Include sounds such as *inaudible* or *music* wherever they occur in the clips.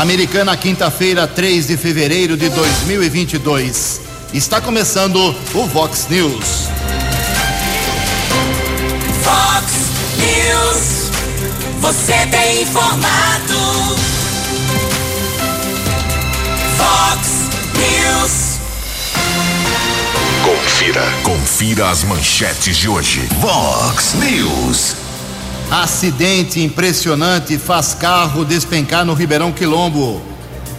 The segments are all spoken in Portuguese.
Americana, quinta-feira, 3 de fevereiro de 2022. Está começando o Vox News. Vox News. Você tem informado. Vox News. Confira. Confira as manchetes de hoje. Vox News. Acidente impressionante faz carro despencar no Ribeirão Quilombo.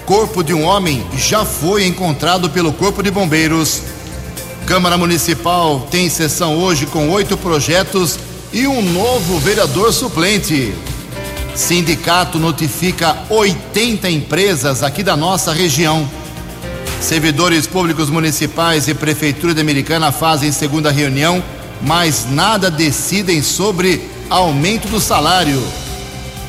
Corpo de um homem já foi encontrado pelo Corpo de Bombeiros. Câmara Municipal tem sessão hoje com oito projetos e um novo vereador suplente. Sindicato notifica 80 empresas aqui da nossa região. Servidores públicos municipais e Prefeitura de Americana fazem segunda reunião, mas nada decidem sobre aumento do salário.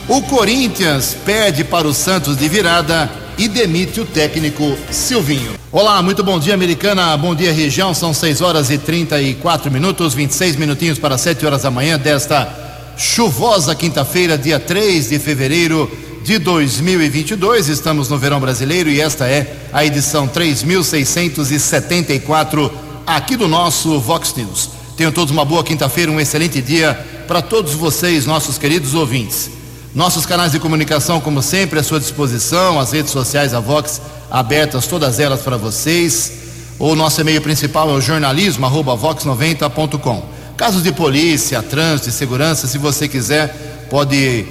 O Corinthians perde para o Santos de virada e demite o técnico Silvinho. Olá, muito bom dia, americana. Bom dia, região. São 6 horas e 34 minutos, 26 minutinhos para 7 horas da manhã desta chuvosa quinta-feira, dia 3 de fevereiro de 2022. Estamos no verão brasileiro e esta é a edição 3674 aqui do nosso Vox News. Tenham todos uma boa quinta-feira, um excelente dia para todos vocês, nossos queridos ouvintes. Nossos canais de comunicação, como sempre, à sua disposição, as redes sociais, a Vox, abertas, todas elas para vocês. O nosso e-mail principal é o jornalismo, arroba vox90.com. Casos de polícia, trânsito segurança, se você quiser, pode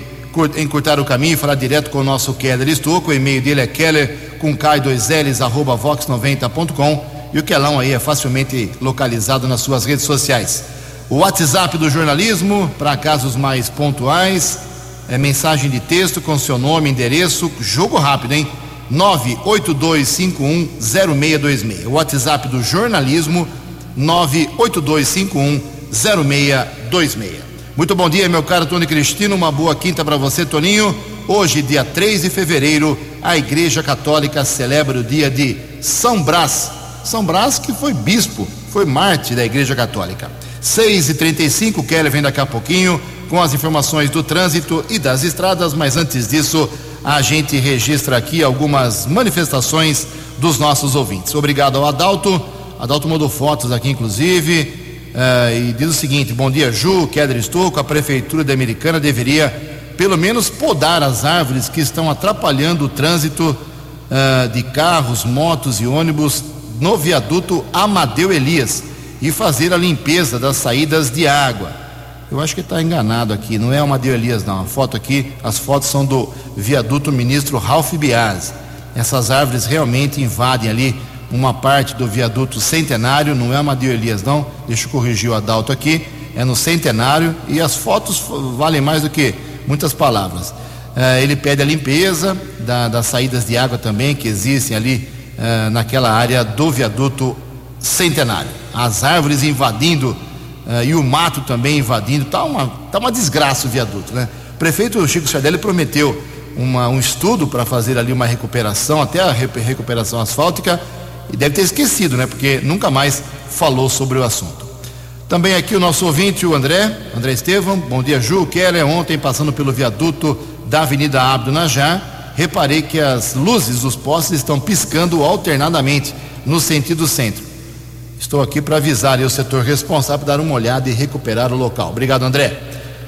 encurtar o caminho e falar direto com o nosso Keller Estouco. O e-mail dele é keller com K2Ls, arroba vox90.com. E o Kelão aí é facilmente localizado nas suas redes sociais. O WhatsApp do jornalismo, para casos mais pontuais, é mensagem de texto com seu nome, endereço, jogo rápido, hein? 982510626. O WhatsApp do jornalismo, 982510626. Muito bom dia, meu caro Tony Cristino. Uma boa quinta para você, Toninho. Hoje, dia 3 de fevereiro, a Igreja Católica celebra o dia de São Brás. São Brás, que foi bispo, foi mártir da Igreja Católica. 6 e 35 Kelly vem daqui a pouquinho com as informações do trânsito e das estradas, mas antes disso, a gente registra aqui algumas manifestações dos nossos ouvintes. Obrigado ao Adalto. Adalto mandou fotos aqui, inclusive, uh, e diz o seguinte: Bom dia, Ju, Kedra Estouco. A Prefeitura da Americana deveria, pelo menos, podar as árvores que estão atrapalhando o trânsito uh, de carros, motos e ônibus no viaduto Amadeu Elias e fazer a limpeza das saídas de água. Eu acho que está enganado aqui, não é uma de Elias, não. A foto aqui, as fotos são do viaduto ministro Ralph Biase. Essas árvores realmente invadem ali uma parte do viaduto centenário, não é uma de Elias, não. Deixa eu corrigir o Adalto aqui. É no centenário e as fotos valem mais do que muitas palavras. Uh, ele pede a limpeza da, das saídas de água também que existem ali uh, naquela área do viaduto centenário as árvores invadindo uh, e o mato também invadindo. Está uma, tá uma desgraça o viaduto, né? O prefeito Chico Sardelli prometeu uma, um estudo para fazer ali uma recuperação, até a recuperação asfáltica, e deve ter esquecido, né? Porque nunca mais falou sobre o assunto. Também aqui o nosso ouvinte, o André, André Estevam. Bom dia, Ju. Keller, ontem passando pelo viaduto da Avenida Abdo Najar, reparei que as luzes dos postes estão piscando alternadamente no sentido centro. Estou aqui para avisar o setor responsável dar uma olhada e recuperar o local. Obrigado, André.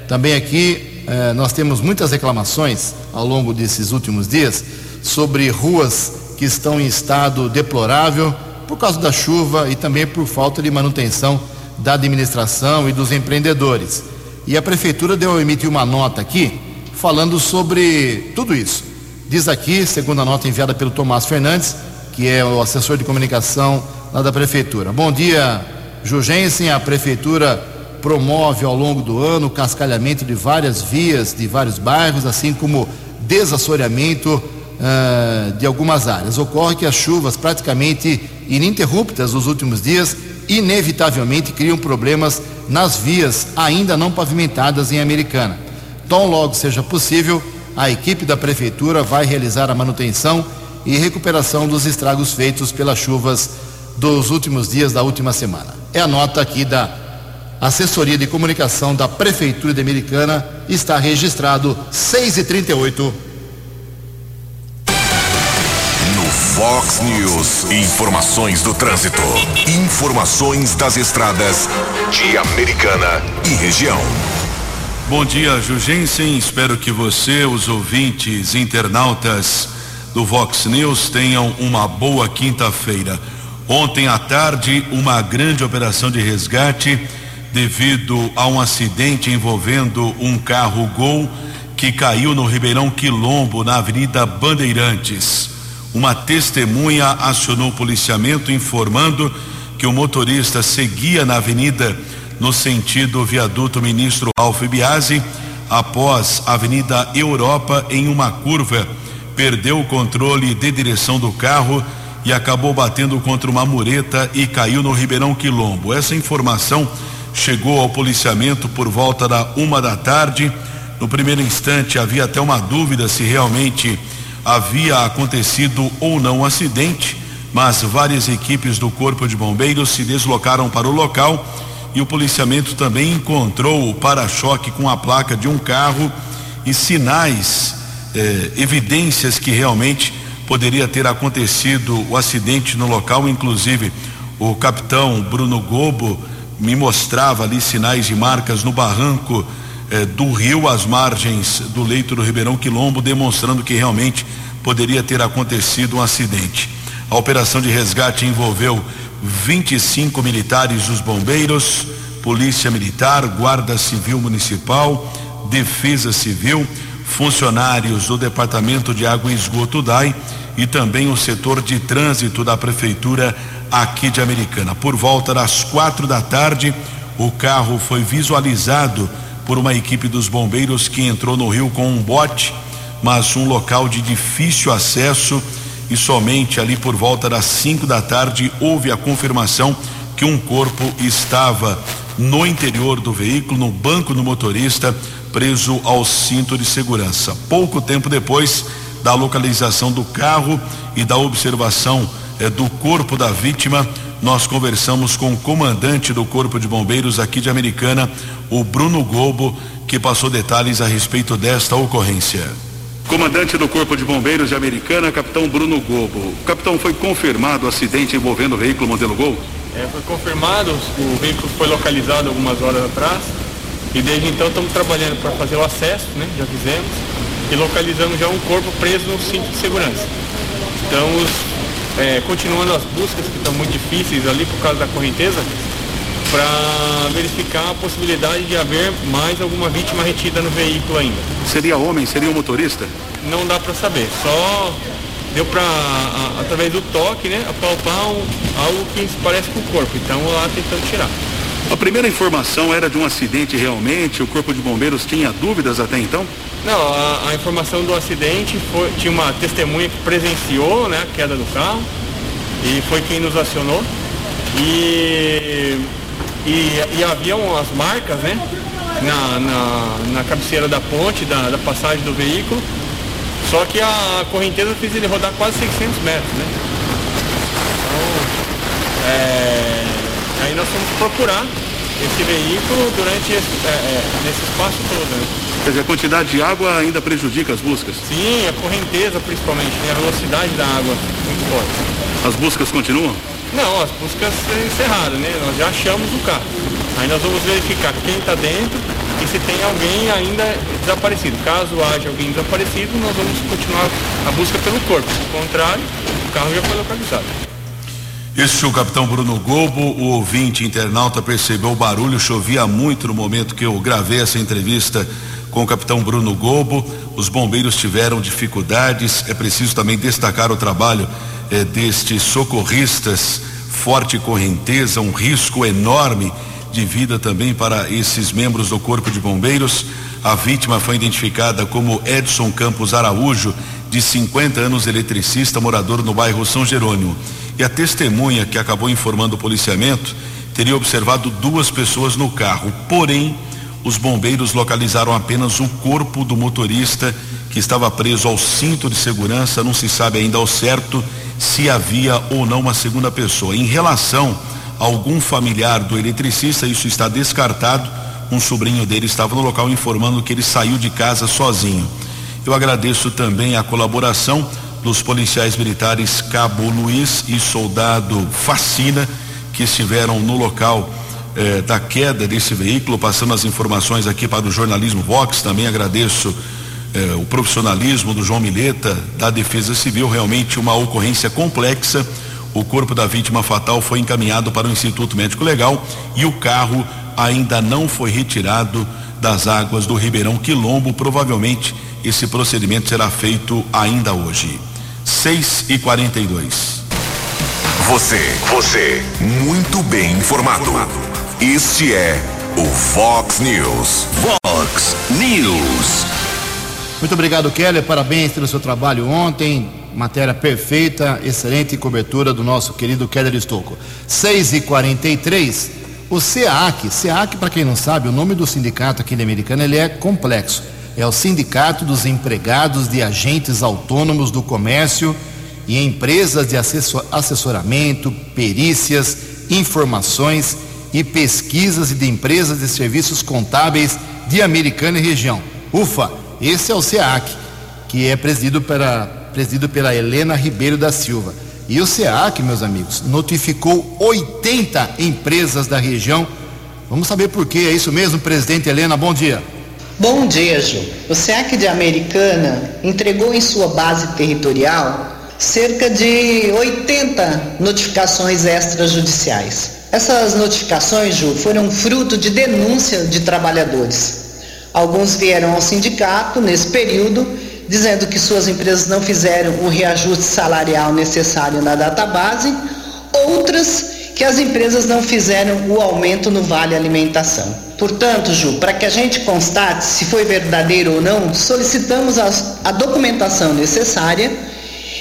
Também aqui eh, nós temos muitas reclamações ao longo desses últimos dias sobre ruas que estão em estado deplorável por causa da chuva e também por falta de manutenção da administração e dos empreendedores. E a prefeitura deu emitir uma nota aqui falando sobre tudo isso. Diz aqui, segundo a nota enviada pelo Tomás Fernandes, que é o assessor de comunicação lá da prefeitura. Bom dia, Jugensen. A prefeitura promove ao longo do ano o cascalhamento de várias vias de vários bairros, assim como desassoreamento uh, de algumas áreas. Ocorre que as chuvas praticamente ininterruptas nos últimos dias inevitavelmente criam problemas nas vias ainda não pavimentadas em Americana. Tão logo seja possível, a equipe da prefeitura vai realizar a manutenção e recuperação dos estragos feitos pelas chuvas dos últimos dias da última semana. É a nota aqui da Assessoria de Comunicação da Prefeitura de Americana, está registrado 6 e 38. Fox News. Informações do trânsito. Informações das estradas de Americana e região. Bom dia, Jugensen. Espero que você, os ouvintes, internautas do Vox News tenham uma boa quinta-feira. Ontem à tarde, uma grande operação de resgate devido a um acidente envolvendo um carro Gol que caiu no Ribeirão Quilombo, na Avenida Bandeirantes. Uma testemunha acionou o policiamento informando que o motorista seguia na avenida no sentido viaduto Ministro Alfa Biasi após a Avenida Europa em uma curva perdeu o controle de direção do carro e acabou batendo contra uma mureta e caiu no Ribeirão Quilombo. Essa informação chegou ao policiamento por volta da uma da tarde. No primeiro instante havia até uma dúvida se realmente havia acontecido ou não um acidente, mas várias equipes do Corpo de Bombeiros se deslocaram para o local e o policiamento também encontrou o para-choque com a placa de um carro e sinais, eh, evidências que realmente poderia ter acontecido o acidente no local, inclusive o capitão Bruno Gobo me mostrava ali sinais de marcas no barranco eh, do rio às margens do leito do Ribeirão Quilombo, demonstrando que realmente poderia ter acontecido um acidente. A operação de resgate envolveu 25 militares dos bombeiros, Polícia Militar, Guarda Civil Municipal, Defesa Civil, funcionários do Departamento de Água e Esgoto DAI e também o setor de trânsito da Prefeitura aqui de Americana. Por volta das quatro da tarde, o carro foi visualizado por uma equipe dos bombeiros que entrou no rio com um bote, mas um local de difícil acesso e somente ali por volta das cinco da tarde houve a confirmação que um corpo estava no interior do veículo, no banco do motorista, preso ao cinto de segurança. Pouco tempo depois da localização do carro e da observação eh, do corpo da vítima, nós conversamos com o comandante do Corpo de Bombeiros aqui de Americana, o Bruno Gobo, que passou detalhes a respeito desta ocorrência. Comandante do Corpo de Bombeiros de Americana, capitão Bruno Gobo. Capitão, foi confirmado o acidente envolvendo o veículo modelo Gol? É, foi confirmado, o veículo foi localizado algumas horas atrás e desde então estamos trabalhando para fazer o acesso, né? Já fizemos, e localizamos já um corpo preso no cinto de segurança. Estamos é, continuando as buscas que estão muito difíceis ali por causa da correnteza, para verificar a possibilidade de haver mais alguma vítima retida no veículo ainda. Seria homem? Seria o motorista? Não dá para saber, só deu para através do toque, né, apalpar um, algo que se parece com o corpo. Então lá tentando tirar. A primeira informação era de um acidente realmente? O corpo de bombeiros tinha dúvidas até então? Não, a, a informação do acidente foi tinha uma testemunha que presenciou, né, a queda do carro e foi quem nos acionou e e, e havia umas marcas, né, na, na, na cabeceira da ponte da, da passagem do veículo só que a correnteza fez ele rodar quase 600 metros, né? Então, é, aí nós fomos procurar esse veículo durante esse, é, é, nesse espaço todo. Né? Quer dizer, a quantidade de água ainda prejudica as buscas? Sim, a correnteza principalmente, né? a velocidade da água muito forte. As buscas continuam? Não, as buscas encerradas, né? Nós já achamos o carro. Aí nós vamos verificar quem está dentro e se tem alguém ainda desaparecido. Caso haja alguém desaparecido, nós vamos continuar a busca pelo corpo. Do contrário, o carro já foi localizado. É o capitão Bruno Gobo, o ouvinte internauta percebeu o barulho, chovia muito no momento que eu gravei essa entrevista com o capitão Bruno Gobo. Os bombeiros tiveram dificuldades, é preciso também destacar o trabalho eh, destes socorristas, forte correnteza, um risco enorme de vida também para esses membros do Corpo de Bombeiros. A vítima foi identificada como Edson Campos Araújo, de 50 anos, eletricista, morador no bairro São Jerônimo. E a testemunha que acabou informando o policiamento teria observado duas pessoas no carro. Porém, os bombeiros localizaram apenas o corpo do motorista que estava preso ao cinto de segurança. Não se sabe ainda ao certo se havia ou não uma segunda pessoa. Em relação algum familiar do eletricista, isso está descartado. Um sobrinho dele estava no local informando que ele saiu de casa sozinho. Eu agradeço também a colaboração dos policiais militares Cabo Luiz e soldado Facina, que estiveram no local eh, da queda desse veículo, passando as informações aqui para o jornalismo Vox. Também agradeço eh, o profissionalismo do João Mileta, da Defesa Civil, realmente uma ocorrência complexa. O corpo da vítima fatal foi encaminhado para o Instituto Médico Legal e o carro ainda não foi retirado das águas do Ribeirão Quilombo. Provavelmente esse procedimento será feito ainda hoje. 6 e 42 Você, você, muito bem informado. Este é o Fox News. Fox News. Muito obrigado, Keller. Parabéns pelo seu trabalho ontem. Matéria perfeita, excelente cobertura do nosso querido Keller Estocco. 6 e 43 o SEAC, SEAC, para quem não sabe, o nome do sindicato aqui da Americana, ele é complexo. É o Sindicato dos Empregados de Agentes Autônomos do Comércio e Empresas de Assessoramento, Perícias, Informações e Pesquisas e de Empresas de Serviços Contábeis de Americana e Região. UFA, esse é o SEAC, que é presidido pela, presidido pela Helena Ribeiro da Silva. E o SEAC, meus amigos, notificou 80 empresas da região. Vamos saber por quê. É isso mesmo, presidente Helena? Bom dia. Bom dia, Ju. O SEAC de Americana entregou em sua base territorial cerca de 80 notificações extrajudiciais. Essas notificações, Ju, foram fruto de denúncia de trabalhadores. Alguns vieram ao sindicato nesse período dizendo que suas empresas não fizeram o reajuste salarial necessário na database, outras que as empresas não fizeram o aumento no vale alimentação. Portanto, Ju, para que a gente constate se foi verdadeiro ou não, solicitamos a, a documentação necessária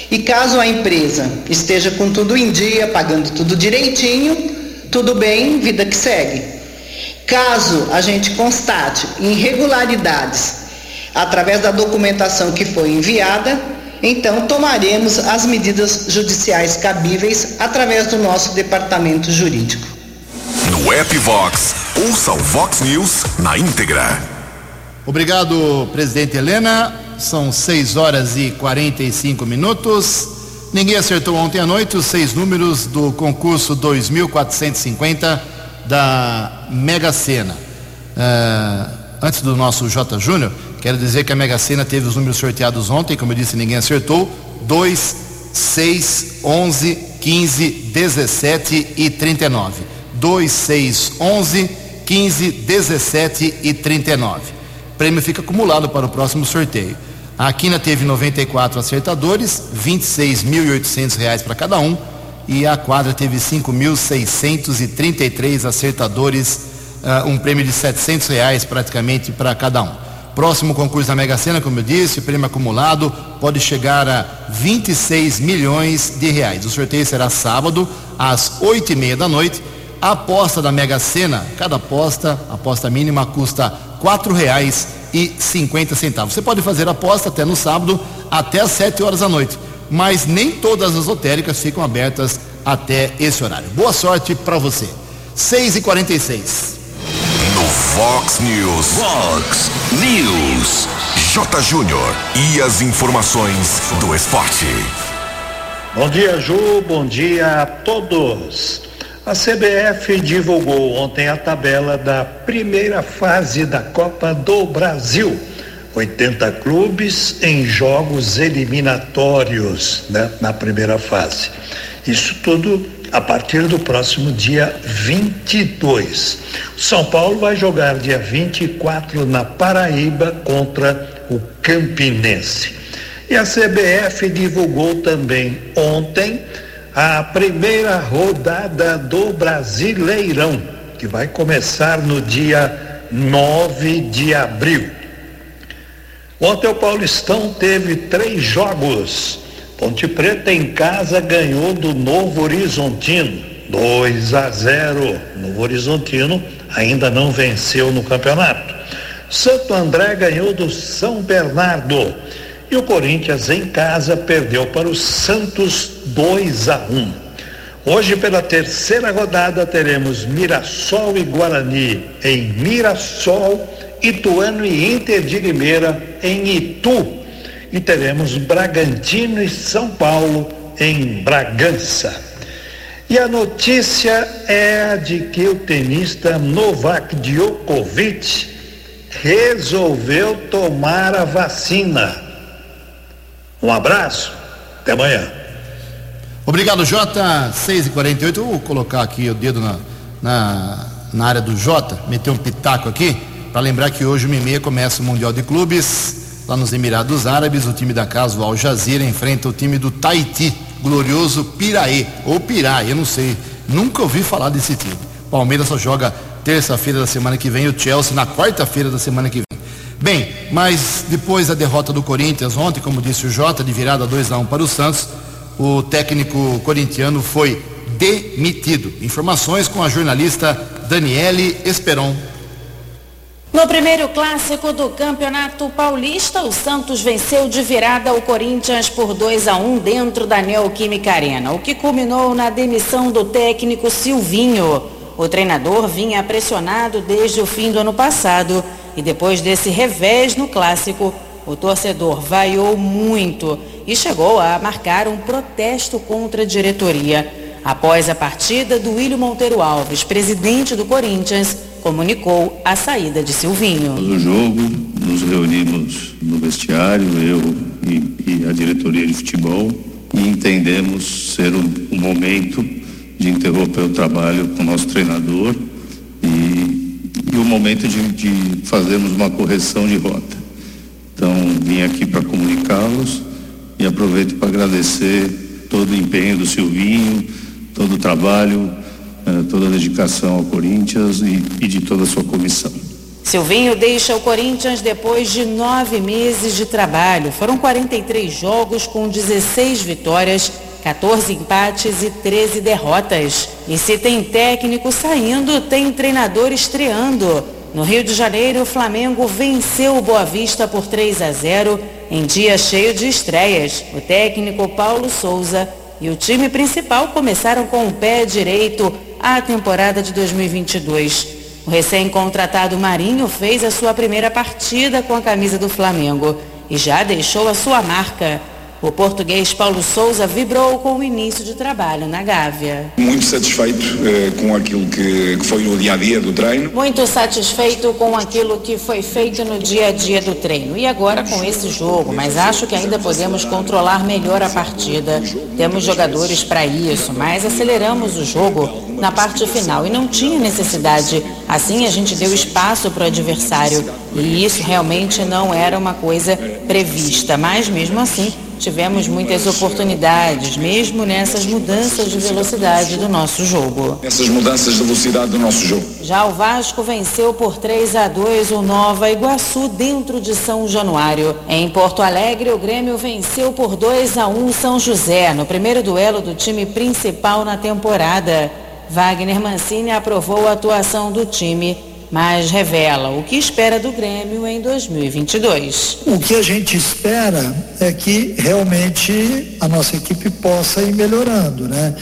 e caso a empresa esteja com tudo em dia, pagando tudo direitinho, tudo bem, vida que segue. Caso a gente constate irregularidades através da documentação que foi enviada, então tomaremos as medidas judiciais cabíveis através do nosso departamento jurídico. No app Vox, ouça o Vox News na íntegra. Obrigado, presidente Helena. São 6 horas e 45 minutos. Ninguém acertou ontem à noite os seis números do concurso 2450 da Mega Sena. Uh, antes do nosso J. Júnior, Quero dizer que a Mega Sena teve os números sorteados ontem, como eu disse, ninguém acertou. 2, 6, 11, 15, 17 e 39. 2, 6, 11, 15, 17 e 39. O prêmio fica acumulado para o próximo sorteio. A Quina teve 94 acertadores, 26.800 reais para cada um, e a quadra teve 5.633 acertadores, uh, um prêmio de 700 reais praticamente para cada um. Próximo concurso da Mega Sena, como eu disse, o prêmio acumulado pode chegar a 26 milhões de reais. O sorteio será sábado, às oito e meia da noite. A aposta da Mega Sena, cada aposta, aposta mínima, custa cinquenta centavos. Você pode fazer aposta até no sábado, até às sete horas da noite. Mas nem todas as lotéricas ficam abertas até esse horário. Boa sorte para você. 6 e 46 Fox News. Fox News. J. Júnior. E as informações do esporte. Bom dia, Ju. Bom dia a todos. A CBF divulgou ontem a tabela da primeira fase da Copa do Brasil. 80 clubes em jogos eliminatórios né, na primeira fase. Isso tudo a partir do próximo dia 22. São Paulo vai jogar dia 24 na Paraíba contra o Campinense. E a CBF divulgou também ontem a primeira rodada do Brasileirão, que vai começar no dia 9 de abril. Ontem o Paulistão teve três jogos Ponte Preta em casa ganhou do Novo Horizontino, 2 a 0. Novo Horizontino ainda não venceu no campeonato. Santo André ganhou do São Bernardo. E o Corinthians em casa perdeu para o Santos 2 a 1. Hoje, pela terceira rodada, teremos Mirassol e Guarani em Mirassol, Ituano e Inter de Limeira em Itu. E teremos Bragantino e São Paulo em Bragança. E a notícia é a de que o tenista Novak Djokovic resolveu tomar a vacina. Um abraço, até amanhã. Obrigado, Jota. 6h48. Eu vou colocar aqui o dedo na, na, na área do Jota, meter um pitaco aqui, para lembrar que hoje, o e começa o Mundial de Clubes. Lá nos Emirados Árabes, o time da casa, o Al Jazeera, enfrenta o time do Tahiti, glorioso Piraí, ou Pirai, eu não sei. Nunca ouvi falar desse time. Palmeiras só joga terça-feira da semana que vem, o Chelsea na quarta-feira da semana que vem. Bem, mas depois da derrota do Corinthians ontem, como disse o Jota, de virada 2 a 1 para o Santos, o técnico corintiano foi demitido. Informações com a jornalista Daniele Esperon. No primeiro clássico do Campeonato Paulista, o Santos venceu de virada o Corinthians por 2 a 1 dentro da Neoquímica Arena, o que culminou na demissão do técnico Silvinho. O treinador vinha pressionado desde o fim do ano passado e depois desse revés no clássico, o torcedor vaiou muito e chegou a marcar um protesto contra a diretoria. Após a partida, Duílio Monteiro Alves, presidente do Corinthians, comunicou a saída de Silvinho. No jogo, nos reunimos no vestiário, eu e, e a diretoria de futebol, e entendemos ser um, momento de interromper o trabalho com o nosso treinador e, e o momento de, de fazermos uma correção de rota. Então, vim aqui para comunicá-los e aproveito para agradecer todo o empenho do Silvinho, todo o trabalho toda a dedicação ao Corinthians e, e de toda a sua comissão. Silvinho deixa o Corinthians depois de nove meses de trabalho. Foram 43 jogos com 16 vitórias, 14 empates e 13 derrotas. E se tem técnico saindo, tem treinador estreando. No Rio de Janeiro, o Flamengo venceu o Boa Vista por 3 a 0 em dia cheio de estreias. O técnico Paulo Souza e o time principal começaram com o pé direito a temporada de 2022. O recém-contratado Marinho fez a sua primeira partida com a camisa do Flamengo e já deixou a sua marca. O português Paulo Souza vibrou com o início de trabalho na Gávea. Muito satisfeito eh, com aquilo que, que, foi no dia a dia do treino. Muito satisfeito com aquilo que foi feito no dia a dia do treino. E agora com esse jogo, mas acho que ainda podemos controlar melhor a partida. Temos jogadores para isso, mas aceleramos o jogo na parte final e não tinha necessidade. Assim a gente deu espaço para o adversário e isso realmente não era uma coisa prevista, mas mesmo assim tivemos muitas oportunidades, mesmo nessas mudanças de velocidade do nosso jogo. Essas mudanças de velocidade do nosso jogo. Já o Vasco venceu por 3 a 2 o Nova Iguaçu dentro de São Januário. Em Porto Alegre, o Grêmio venceu por 2 a 1 São José, no primeiro duelo do time principal na temporada. Wagner Mancini aprovou a atuação do time mas revela o que espera do Grêmio em 2022. O que a gente espera é que realmente a nossa equipe possa ir melhorando, né?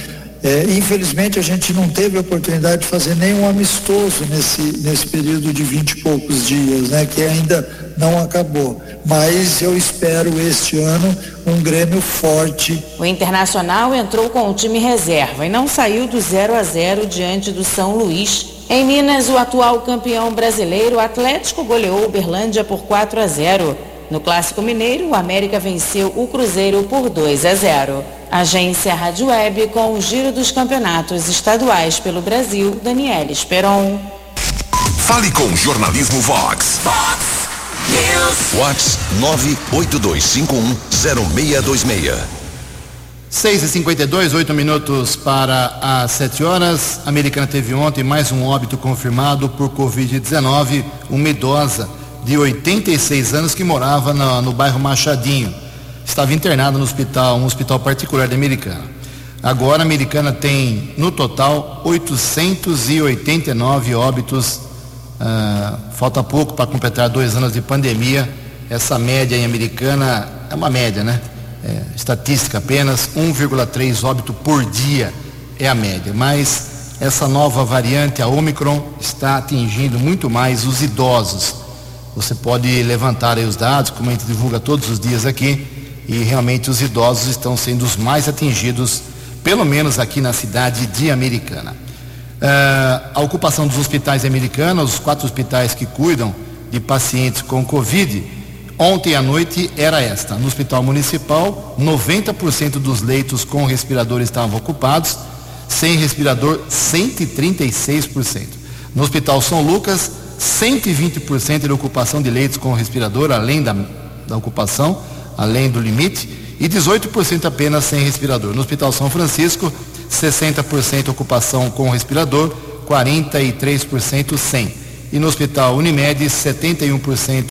É, infelizmente a gente não teve a oportunidade de fazer nenhum amistoso nesse, nesse período de vinte e poucos dias, né? Que ainda não acabou. Mas eu espero este ano um Grêmio forte. O Internacional entrou com o time reserva e não saiu do 0 a 0 diante do São Luís. Em Minas, o atual campeão brasileiro Atlético goleou o Berlândia por 4 a 0. No Clássico Mineiro, o América venceu o Cruzeiro por 2 a 0. Agência Rádio Web com o giro dos campeonatos estaduais pelo Brasil, Daniela Esperon. Fale com o Jornalismo Vox. Vox News. Vox 982510626. 6 e 52 8 minutos para as 7 horas. A Americana teve ontem mais um óbito confirmado por Covid-19, uma idosa de 86 anos que morava no, no bairro Machadinho estava internado no hospital, um hospital particular da Americana. Agora a Americana tem, no total, 889 óbitos. Uh, falta pouco para completar dois anos de pandemia. Essa média em Americana é uma média, né? É, estatística apenas, 1,3 óbito por dia é a média. Mas essa nova variante, a Omicron, está atingindo muito mais os idosos. Você pode levantar aí os dados, como a gente divulga todos os dias aqui, e realmente os idosos estão sendo os mais atingidos, pelo menos aqui na cidade de Americana. Uh, a ocupação dos hospitais americanos, os quatro hospitais que cuidam de pacientes com Covid, ontem à noite era esta. No Hospital Municipal, 90% dos leitos com respirador estavam ocupados, sem respirador, 136%. No Hospital São Lucas, 120% de ocupação de leitos com respirador, além da, da ocupação, além do limite, e 18% apenas sem respirador. No Hospital São Francisco, 60% ocupação com respirador, 43% sem. E no Hospital Unimed, 71%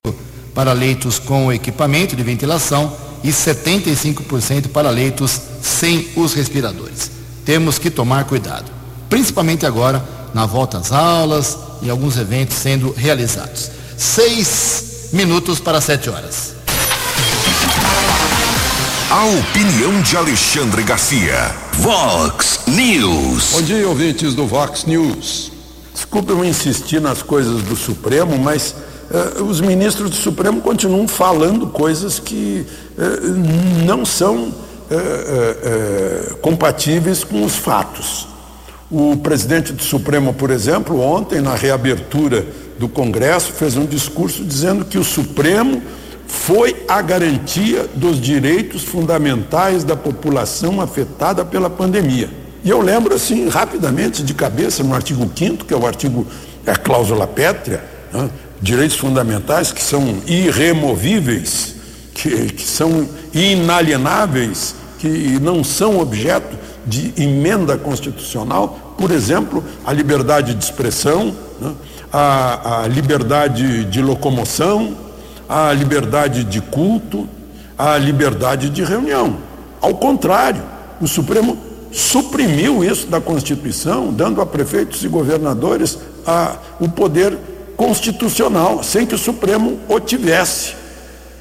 para leitos com equipamento de ventilação e 75% para leitos sem os respiradores. Temos que tomar cuidado, principalmente agora na volta às aulas e alguns eventos sendo realizados. Seis minutos para sete horas. A opinião de Alexandre Garcia. Vox News. Bom dia, ouvintes do Vox News. Desculpe eu insistir nas coisas do Supremo, mas os ministros do Supremo continuam falando coisas que uh, não são uh, compatíveis com os fatos. O presidente do Supremo, por exemplo, ontem, na reabertura do Congresso, fez um discurso dizendo que o Supremo foi a garantia dos direitos fundamentais da população afetada pela pandemia. E eu lembro assim, rapidamente, de cabeça, no artigo 5 que é o artigo, é a cláusula pétrea, né? Direitos fundamentais que são irremovíveis, que, que são inalienáveis, que não são objeto de emenda constitucional, por exemplo, a liberdade de expressão, né? a, a liberdade de locomoção, a liberdade de culto, a liberdade de reunião. Ao contrário, o Supremo suprimiu isso da Constituição, dando a prefeitos e governadores a, o poder constitucional, sem que o Supremo o tivesse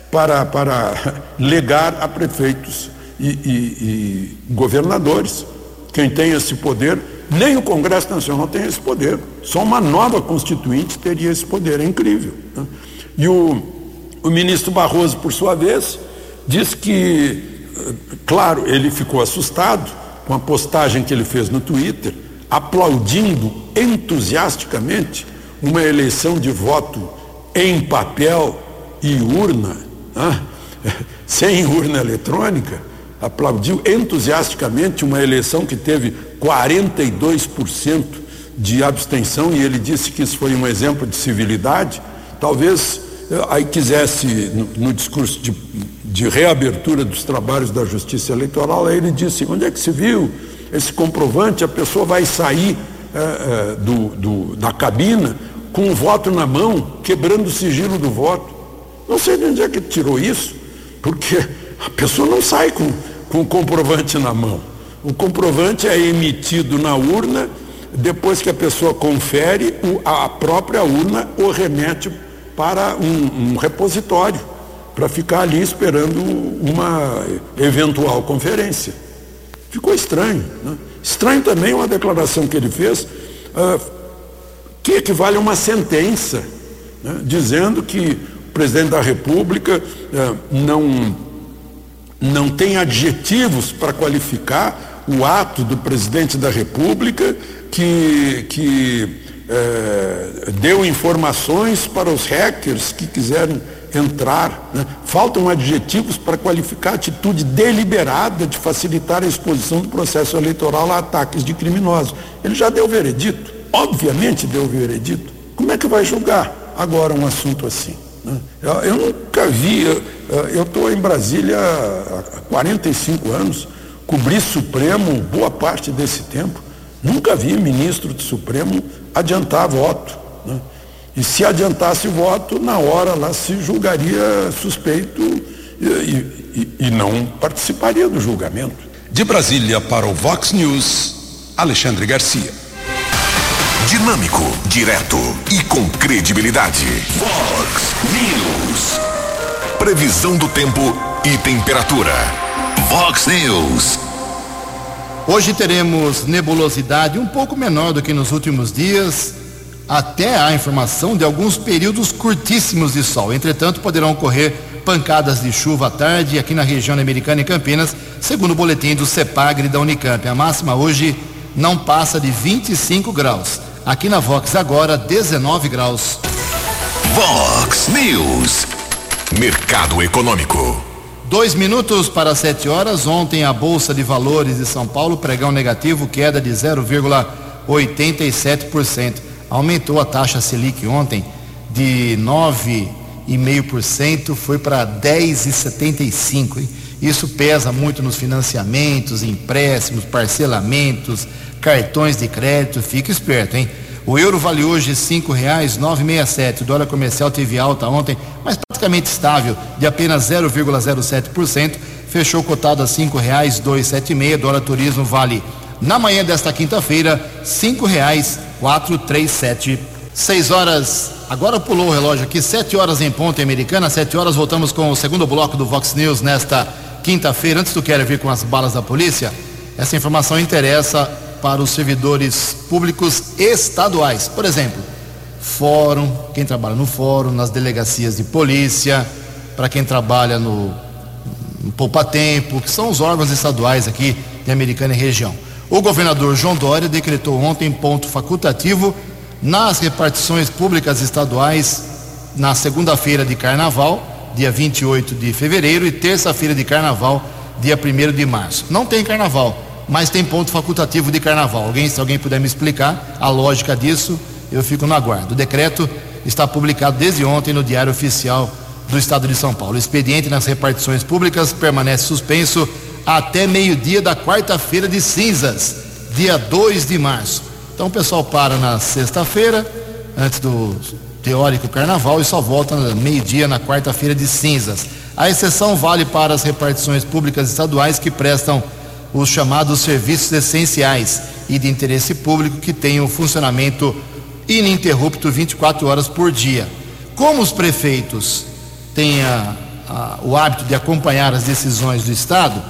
para, para *laughs* legar a prefeitos e, e, e governadores. Quem tem esse poder, nem o Congresso Nacional tem esse poder. Só uma nova constituinte teria esse poder. É incrível. Né? E o, o ministro Barroso, por sua vez, disse que, claro, ele ficou assustado com a postagem que ele fez no Twitter, aplaudindo entusiasticamente uma eleição de voto em papel e urna, né? *laughs* sem urna eletrônica, aplaudiu entusiasticamente uma eleição que teve 42% de abstenção e ele disse que isso foi um exemplo de civilidade. Talvez aí quisesse, no, no discurso de, de, reabertura dos trabalhos da Justiça Eleitoral, aí ele disse, onde é que se viu esse comprovante? A pessoa vai sair é, é, do, do, da cabina com o voto na mão, quebrando o sigilo do voto. Não sei de onde é que tirou isso, porque a pessoa não sai com, com o comprovante na mão. O comprovante é emitido na urna, depois que a pessoa confere, a própria urna o remete para um, um repositório, para ficar ali esperando uma eventual conferência. Ficou estranho. Né? Estranho também uma declaração que ele fez, uh, que equivale a uma sentença, né? dizendo que o presidente da República uh, não, não tem adjetivos para qualificar o ato do presidente da República que, que é, deu informações para os hackers que quiserem entrar. Né? Faltam adjetivos para qualificar a atitude deliberada de facilitar a exposição do processo eleitoral a ataques de criminosos. Ele já deu veredito, obviamente deu o veredito. Como é que vai julgar agora um assunto assim? Né? Eu, nunca vi, eu estou em Brasília há 45 anos, cobri Supremo boa parte desse tempo, nunca vi ministro do Supremo adiantar voto. Né? E se adiantasse voto, na hora lá se julgaria suspeito e, e, e não participaria do julgamento. De Brasília para o Vox News, Alexandre Garcia. Dinâmico, direto e com credibilidade. Vox News. Previsão do tempo e temperatura. Vox News. Hoje teremos nebulosidade um pouco menor do que nos últimos dias, até há informação de alguns períodos curtíssimos de sol. Entretanto, poderão ocorrer pancadas de chuva à tarde aqui na região americana e Campinas, segundo o boletim do CEPAGRE da Unicamp. A máxima hoje não passa de 25 graus. Aqui na Vox agora 19 graus. Vox News. Mercado Econômico. Dois minutos para sete horas. Ontem a Bolsa de Valores de São Paulo, pregão negativo, queda de 0,87%. Aumentou a taxa Selic ontem de 9,5%, foi para 10,75%. Isso pesa muito nos financiamentos, empréstimos, parcelamentos, cartões de crédito. Fica esperto, hein? O euro vale hoje cinco reais nove O dólar comercial teve alta ontem, mas praticamente estável, de apenas 0,07%. Fechou cotado a cinco reais dois sete meia. Dólar turismo vale na manhã desta quinta-feira cinco reais quatro três sete. Seis horas. Agora pulou o relógio aqui. Sete horas em ponto em Americana. Sete horas voltamos com o segundo bloco do Vox News nesta quinta-feira. Antes do quero vir com as balas da polícia, essa informação interessa para os servidores públicos estaduais. Por exemplo, fórum, quem trabalha no fórum, nas delegacias de polícia, para quem trabalha no, no Poupa Tempo, que são os órgãos estaduais aqui de Americana e região. O governador João Dória decretou ontem ponto facultativo nas repartições públicas estaduais na segunda-feira de carnaval, dia 28 de fevereiro, e terça-feira de carnaval, dia 1 de março. Não tem carnaval mas tem ponto facultativo de carnaval. Alguém, se alguém puder me explicar a lógica disso, eu fico no aguardo. O decreto está publicado desde ontem no Diário Oficial do Estado de São Paulo. O expediente nas repartições públicas permanece suspenso até meio-dia da quarta-feira de cinzas, dia 2 de março. Então o pessoal para na sexta-feira, antes do teórico carnaval, e só volta meio-dia na quarta-feira de cinzas. A exceção vale para as repartições públicas estaduais que prestam os chamados serviços essenciais e de interesse público que têm o um funcionamento ininterrupto 24 horas por dia. Como os prefeitos têm a, a, o hábito de acompanhar as decisões do Estado,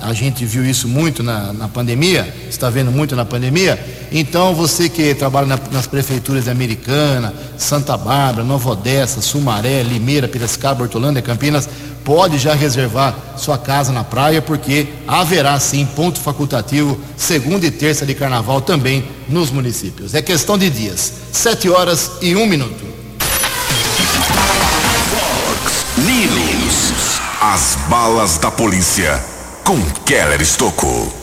a gente viu isso muito na, na pandemia, está vendo muito na pandemia. Então, você que trabalha na, nas prefeituras de Americana, Santa Bárbara, Nova Odessa, Sumaré, Limeira, Piracicaba, Hortolândia, Campinas, pode já reservar sua casa na praia, porque haverá sim ponto facultativo segunda e terça de carnaval também nos municípios. É questão de dias. Sete horas e um minuto. Fox News. As balas da polícia com Keller Estocou.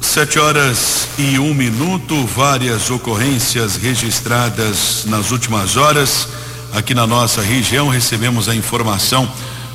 Sete horas e um minuto, várias ocorrências registradas nas últimas horas. Aqui na nossa região recebemos a informação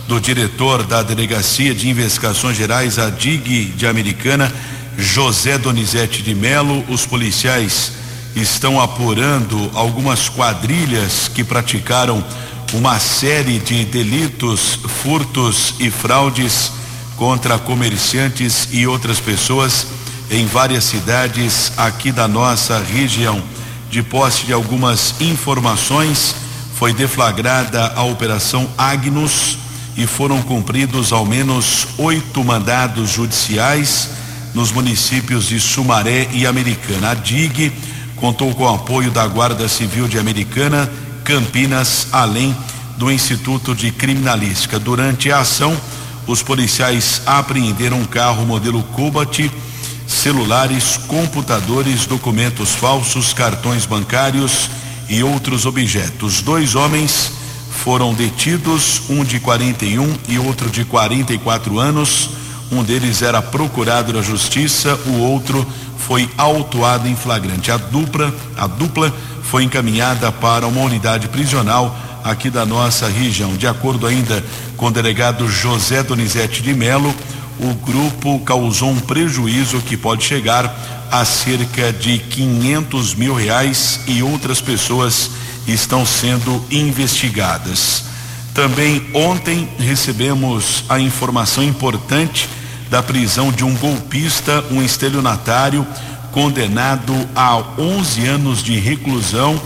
do diretor da Delegacia de Investigações Gerais, a DIG de Americana, José Donizete de Melo. Os policiais estão apurando algumas quadrilhas que praticaram uma série de delitos, furtos e fraudes contra comerciantes e outras pessoas em várias cidades aqui da nossa região. De posse de algumas informações, foi deflagrada a Operação Agnus e foram cumpridos ao menos oito mandados judiciais nos municípios de Sumaré e Americana. A DIG contou com o apoio da Guarda Civil de Americana, Campinas, além do Instituto de Criminalística. Durante a ação, os policiais apreenderam um carro modelo Cobalt, celulares, computadores, documentos falsos, cartões bancários e outros objetos. Dois homens foram detidos, um de 41 e outro de 44 anos. Um deles era procurado da justiça, o outro foi autuado em flagrante. A dupla, a dupla foi encaminhada para uma unidade prisional aqui da nossa região. De acordo ainda com o delegado José Donizete de Melo, o grupo causou um prejuízo que pode chegar a cerca de 500 mil reais e outras pessoas estão sendo investigadas. Também ontem recebemos a informação importante da prisão de um golpista, um estelionatário, condenado a 11 anos de reclusão.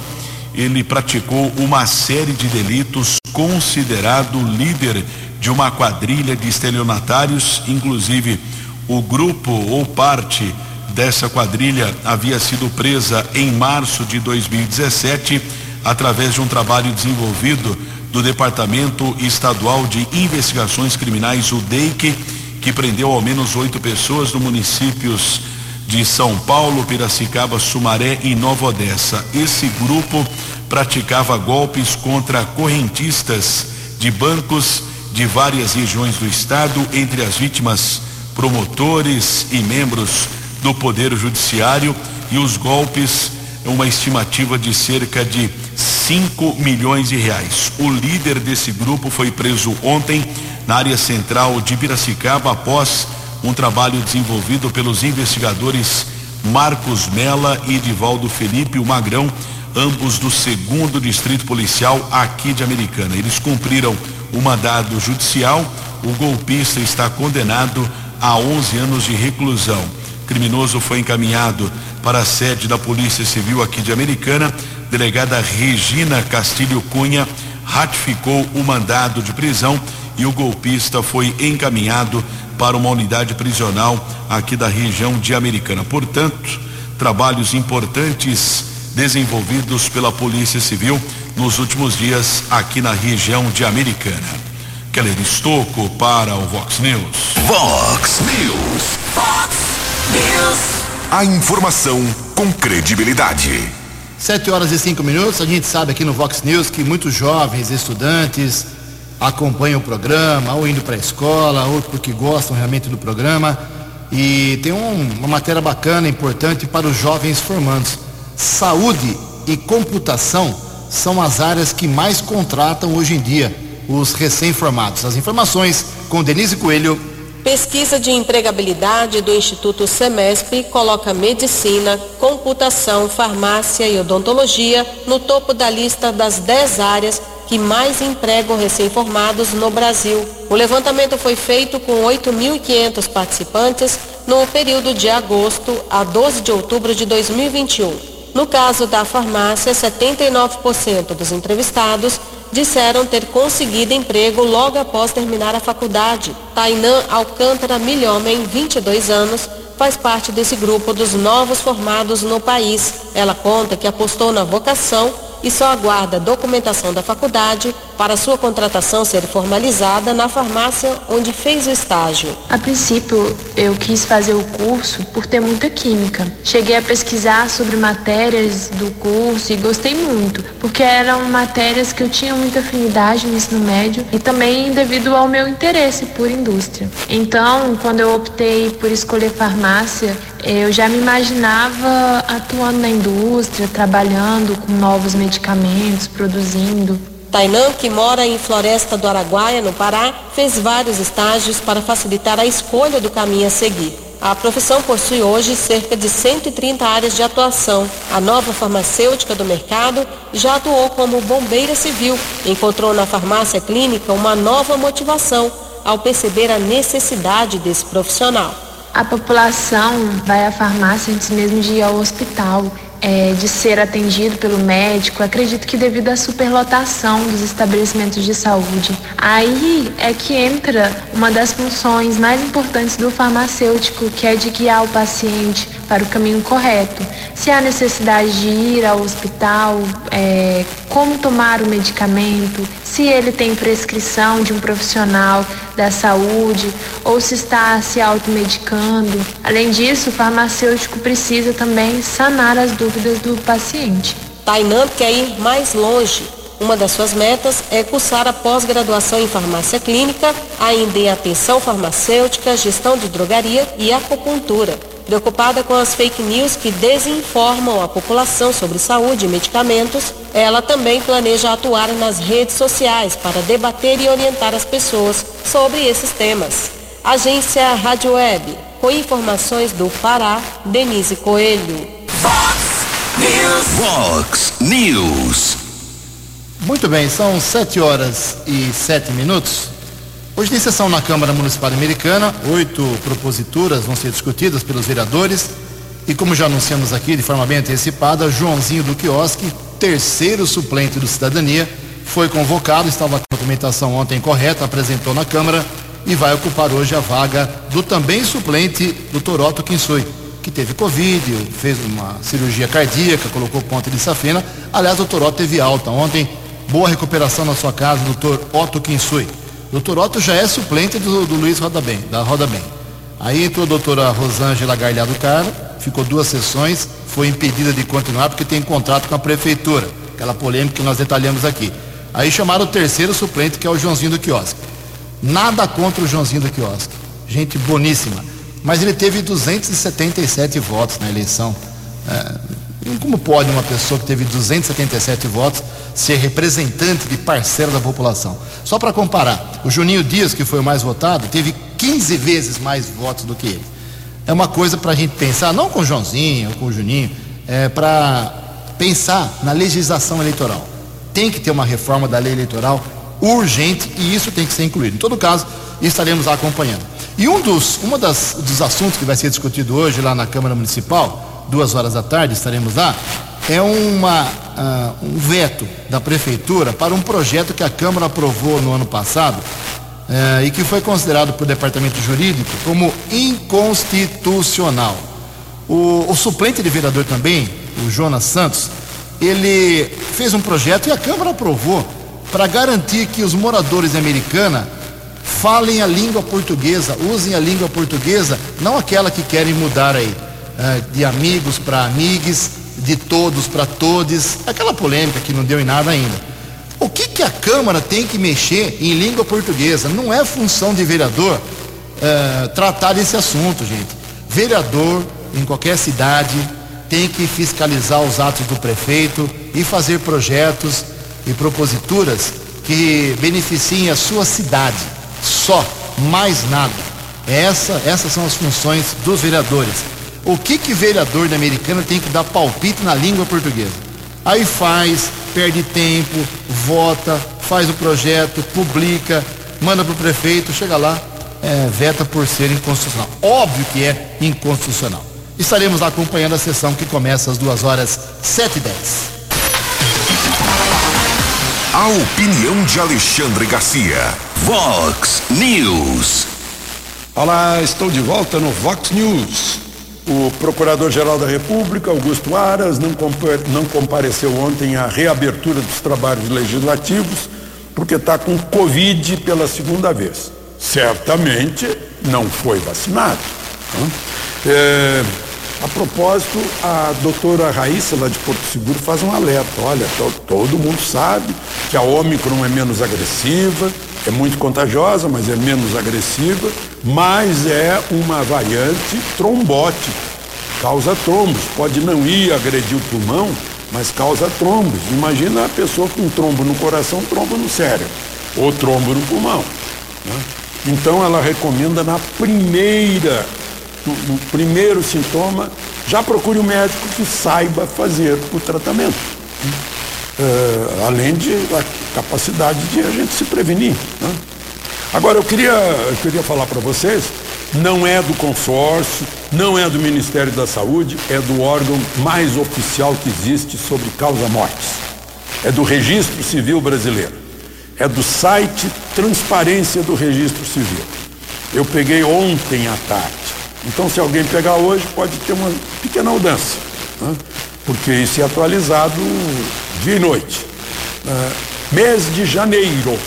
Ele praticou uma série de delitos, considerado líder de uma quadrilha de estelionatários, inclusive o grupo ou parte dessa quadrilha havia sido presa em março de 2017 através de um trabalho desenvolvido do Departamento Estadual de Investigações Criminais, o DEIC, que prendeu ao menos oito pessoas no municípios de São Paulo, Piracicaba, Sumaré e Nova Odessa. Esse grupo praticava golpes contra correntistas de bancos de várias regiões do estado, entre as vítimas promotores e membros do Poder Judiciário e os golpes, uma estimativa de cerca de 5 milhões de reais. O líder desse grupo foi preso ontem na área central de Piracicaba após um trabalho desenvolvido pelos investigadores Marcos Mela e Divaldo Felipe, o Magrão, ambos do segundo distrito policial aqui de Americana. Eles cumpriram o mandado judicial. O golpista está condenado a 11 anos de reclusão. O criminoso foi encaminhado para a sede da Polícia Civil aqui de Americana. Delegada Regina Castilho Cunha ratificou o mandado de prisão e o golpista foi encaminhado para uma unidade prisional aqui da região de Americana. Portanto, trabalhos importantes desenvolvidos pela Polícia Civil nos últimos dias aqui na região de Americana. Keller Estocco para o Vox News. Vox News. Vox News. A informação com credibilidade. Sete horas e cinco minutos, a gente sabe aqui no Vox News que muitos jovens, estudantes, acompanham o programa, ou indo para a escola, ou porque gostam realmente do programa. E tem um, uma matéria bacana, importante para os jovens formandos. Saúde e computação são as áreas que mais contratam hoje em dia os recém-formados. As informações com Denise Coelho. Pesquisa de empregabilidade do Instituto Semesp coloca medicina, computação, farmácia e odontologia no topo da lista das 10 áreas que mais empregam recém-formados no Brasil. O levantamento foi feito com 8.500 participantes no período de agosto a 12 de outubro de 2021. No caso da farmácia, 79% dos entrevistados disseram ter conseguido emprego logo após terminar a faculdade. Tainã Alcântara Milhomem, 22 anos, faz parte desse grupo dos novos formados no país. Ela conta que apostou na vocação e só aguarda documentação da faculdade para sua contratação ser formalizada na farmácia onde fez o estágio. A princípio, eu quis fazer o curso por ter muita química. Cheguei a pesquisar sobre matérias do curso e gostei muito, porque eram matérias que eu tinha muita afinidade no ensino médio e também devido ao meu interesse por indústria. Então, quando eu optei por escolher farmácia, eu já me imaginava atuando na indústria, trabalhando com novos medicamentos, produzindo. Tainã, que mora em Floresta do Araguaia, no Pará, fez vários estágios para facilitar a escolha do caminho a seguir. A profissão possui hoje cerca de 130 áreas de atuação. A nova farmacêutica do mercado já atuou como bombeira civil. Encontrou na farmácia clínica uma nova motivação ao perceber a necessidade desse profissional. A população vai à farmácia antes mesmo de ir ao hospital, é, de ser atendido pelo médico. Acredito que devido à superlotação dos estabelecimentos de saúde. Aí é que entra uma das funções mais importantes do farmacêutico, que é de guiar o paciente para o caminho correto. Se há necessidade de ir ao hospital, é, como tomar o medicamento, se ele tem prescrição de um profissional da saúde ou se está se automedicando. Além disso, o farmacêutico precisa também sanar as dúvidas do paciente. Tainã quer ir mais longe. Uma das suas metas é cursar a pós-graduação em farmácia clínica, ainda em atenção farmacêutica, gestão de drogaria e acupuntura. Preocupada com as fake news que desinformam a população sobre saúde e medicamentos, ela também planeja atuar nas redes sociais para debater e orientar as pessoas sobre esses temas. Agência Rádio Web, com informações do Pará, Denise Coelho. Fox News. Fox News. Muito bem, são sete horas e sete minutos. Hoje tem sessão na Câmara Municipal Americana, oito proposituras vão ser discutidas pelos vereadores e como já anunciamos aqui de forma bem antecipada, Joãozinho do Quiosque, terceiro suplente do Cidadania, foi convocado, estava com a documentação ontem correta, apresentou na Câmara e vai ocupar hoje a vaga do também suplente do Toroto Quinsui. que teve Covid, fez uma cirurgia cardíaca, colocou ponta de safena. Aliás, o doutor Otto teve alta ontem. Boa recuperação na sua casa, doutor Otto Kinsui. Doutor Otto já é suplente do, do Luiz Roda Bem, da Roda Bem. Aí entrou a doutora Rosângela Gargalhado Cara, ficou duas sessões, foi impedida de continuar porque tem contrato com a prefeitura. Aquela polêmica que nós detalhamos aqui. Aí chamaram o terceiro suplente, que é o Joãozinho do Quiosque. Nada contra o Joãozinho do Quiosque. Gente boníssima. Mas ele teve 277 votos na eleição. É, como pode uma pessoa que teve 277 votos ser representante de parcela da população? Só para comparar, o Juninho Dias, que foi o mais votado, teve 15 vezes mais votos do que ele. É uma coisa para a gente pensar, não com o Joãozinho ou com o Juninho, é para pensar na legislação eleitoral. Tem que ter uma reforma da lei eleitoral urgente e isso tem que ser incluído. Em todo caso, estaremos acompanhando. E um dos, uma das, dos assuntos que vai ser discutido hoje lá na Câmara Municipal, duas horas da tarde, estaremos lá, é uma, uh, um veto da Prefeitura para um projeto que a Câmara aprovou no ano passado uh, e que foi considerado pelo Departamento Jurídico como inconstitucional. O, o suplente de vereador também, o Jonas Santos, ele fez um projeto e a Câmara aprovou para garantir que os moradores de Americana falem a língua portuguesa, usem a língua portuguesa, não aquela que querem mudar aí, de amigos para amigos, de todos para todos, aquela polêmica que não deu em nada ainda. O que, que a Câmara tem que mexer em língua portuguesa? Não é função de vereador uh, tratar desse assunto, gente. Vereador, em qualquer cidade, tem que fiscalizar os atos do prefeito e fazer projetos e proposituras que beneficiem a sua cidade só, mais nada. Essa, essas são as funções dos vereadores. O que que vereador da Americana tem que dar palpite na língua portuguesa? Aí faz, perde tempo, vota, faz o projeto, publica, manda para o prefeito, chega lá, é, veta por ser inconstitucional. Óbvio que é inconstitucional. Estaremos lá acompanhando a sessão que começa às duas horas sete e dez. A opinião de Alexandre Garcia. Vox News. Olá, estou de volta no Vox News. O Procurador-Geral da República, Augusto Aras, não, compareceu ontem à reabertura dos trabalhos legislativos porque está com Covid pela segunda vez. Certamente não foi vacinado. Né? É, a propósito, a doutora Raíssa, lá de Porto Seguro, faz um alerta. Olha, to, todo mundo sabe que a Ômicron é menos agressiva, é muito contagiosa, mas é menos agressiva, mas é uma variante trombótica, causa trombos. Pode não ir agredir o pulmão, mas causa trombos. Imagina a pessoa com trombo no coração, trombo no cérebro, ou trombo no pulmão. Né? Então ela recomenda na primeira no, no primeiro sintoma, já procure um médico que saiba fazer o tratamento. Uh, além de a capacidade de a gente se prevenir. Né? Agora, eu queria, eu queria falar para vocês, não é do consórcio, não é do Ministério da Saúde, é do órgão mais oficial que existe sobre causa-mortes. É do Registro Civil Brasileiro. É do site Transparência do Registro Civil. Eu peguei ontem à tarde. Então, se alguém pegar hoje, pode ter uma pequena mudança, né? porque isso é atualizado dia e noite. Uh, mês de janeiro,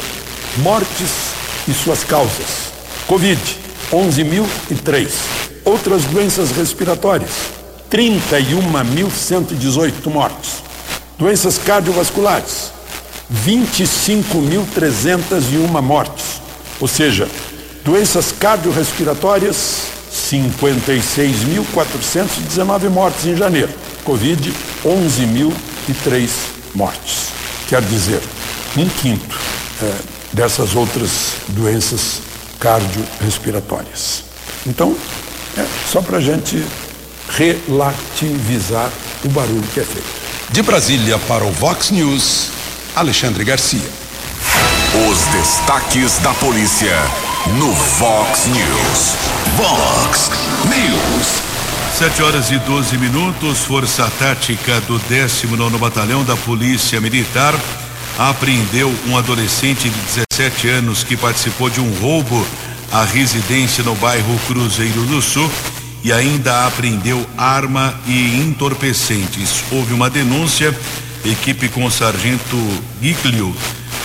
mortes e suas causas. Covid, 11.003. Outras doenças respiratórias, 31.118 mortes. Doenças cardiovasculares, 25.301 mortes. Ou seja, doenças cardiorrespiratórias, 56.419 mortes em janeiro. Covid, 11.003 mortes. Quer dizer, um quinto é, dessas outras doenças cardiorrespiratórias. Então, é só para a gente relativizar o barulho que é feito. De Brasília para o Vox News, Alexandre Garcia. Os destaques da polícia no Vox News. Vox News. 7 horas e 12 minutos. Força Tática do 19 Batalhão da Polícia Militar apreendeu um adolescente de 17 anos que participou de um roubo à residência no bairro Cruzeiro do Sul e ainda apreendeu arma e entorpecentes. Houve uma denúncia, equipe com o sargento Giglio,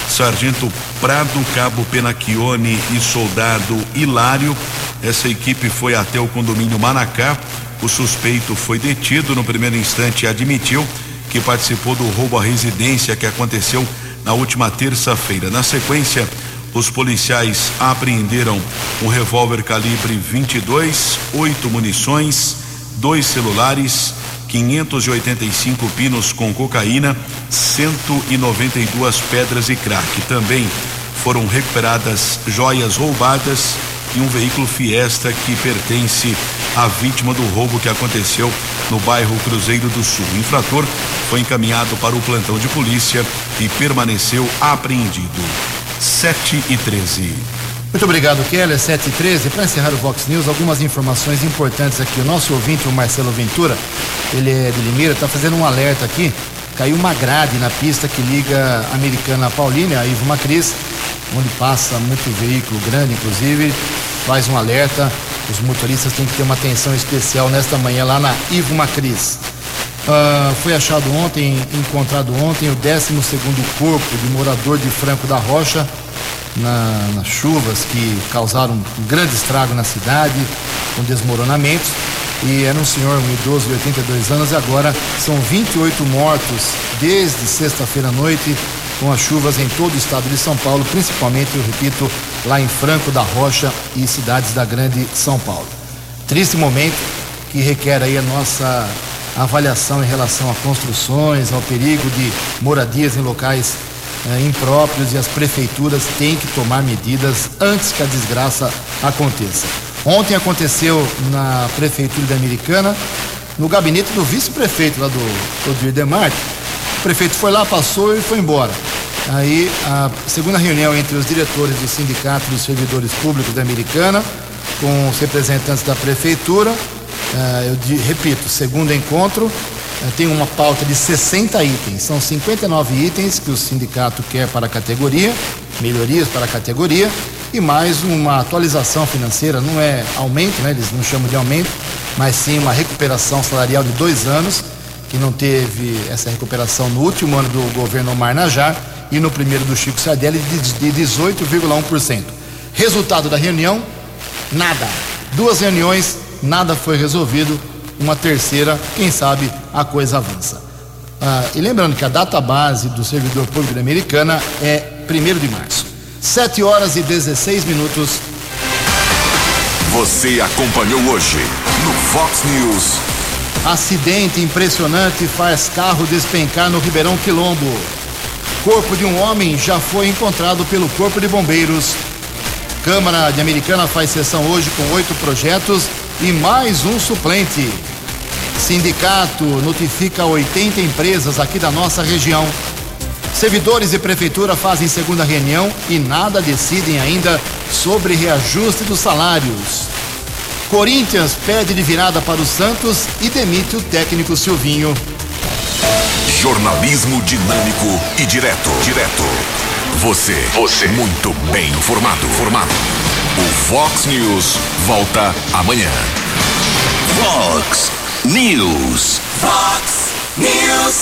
sargento Prado, cabo Penacchione e soldado Hilário. Essa equipe foi até o condomínio Manacá. O suspeito foi detido no primeiro instante e admitiu que participou do roubo à residência que aconteceu na última terça-feira. Na sequência, os policiais apreenderam um revólver calibre 22, oito munições, dois celulares, 585 pinos com cocaína, 192 pedras e crack. Também foram recuperadas joias roubadas e um veículo Fiesta que pertence à vítima do roubo que aconteceu no bairro Cruzeiro do Sul. O infrator foi encaminhado para o plantão de polícia e permaneceu apreendido. 7 e 13. Muito obrigado, Keller. 7 e 13. Para encerrar o Vox News, algumas informações importantes aqui. O nosso ouvinte, o Marcelo Ventura, ele é de Limeira, está fazendo um alerta aqui. Caiu uma grade na pista que liga a Americana a Paulínia, a Ivo Macris, onde passa muito veículo grande, inclusive. Faz um alerta. Os motoristas têm que ter uma atenção especial nesta manhã lá na Ivo Macris. Uh, foi achado ontem, encontrado ontem, o 12 corpo de morador de Franco da Rocha, na, nas chuvas que causaram um grande estrago na cidade, com desmoronamentos. E era um senhor, um idoso de 82 anos, e agora são 28 mortos desde sexta-feira à noite, com as chuvas em todo o estado de São Paulo, principalmente, eu repito, lá em Franco da Rocha e cidades da Grande São Paulo. Triste momento que requer aí a nossa avaliação em relação a construções, ao perigo de moradias em locais eh, impróprios e as prefeituras têm que tomar medidas antes que a desgraça aconteça. Ontem aconteceu na prefeitura da Americana, no gabinete do vice-prefeito lá do Odir Demarque. O prefeito foi lá, passou e foi embora. Aí, a segunda reunião entre os diretores do Sindicato dos Servidores Públicos da Americana, com os representantes da prefeitura, Uh, eu repito, segundo encontro, uh, tem uma pauta de 60 itens. São 59 itens que o sindicato quer para a categoria, melhorias para a categoria, e mais uma atualização financeira. Não é aumento, né? eles não chamam de aumento, mas sim uma recuperação salarial de dois anos, que não teve essa recuperação no último ano do governo Omar Najar e no primeiro do Chico Sardelli de 18,1%. Resultado da reunião: nada. Duas reuniões nada foi resolvido. Uma terceira, quem sabe a coisa avança. Ah, e lembrando que a data base do servidor público americana é 1 de março. 7 horas e 16 minutos. Você acompanhou hoje no Fox News. Acidente impressionante faz carro despencar no Ribeirão Quilombo. Corpo de um homem já foi encontrado pelo Corpo de Bombeiros. Câmara de Americana faz sessão hoje com oito projetos e mais um suplente. Sindicato notifica 80 empresas aqui da nossa região. Servidores e prefeitura fazem segunda reunião e nada decidem ainda sobre reajuste dos salários. Corinthians pede de virada para o Santos e demite o técnico Silvinho. Jornalismo dinâmico e direto. Direto. Você. Você. Muito bem informado. Formado. O Fox News volta amanhã. Fox News. Fox News.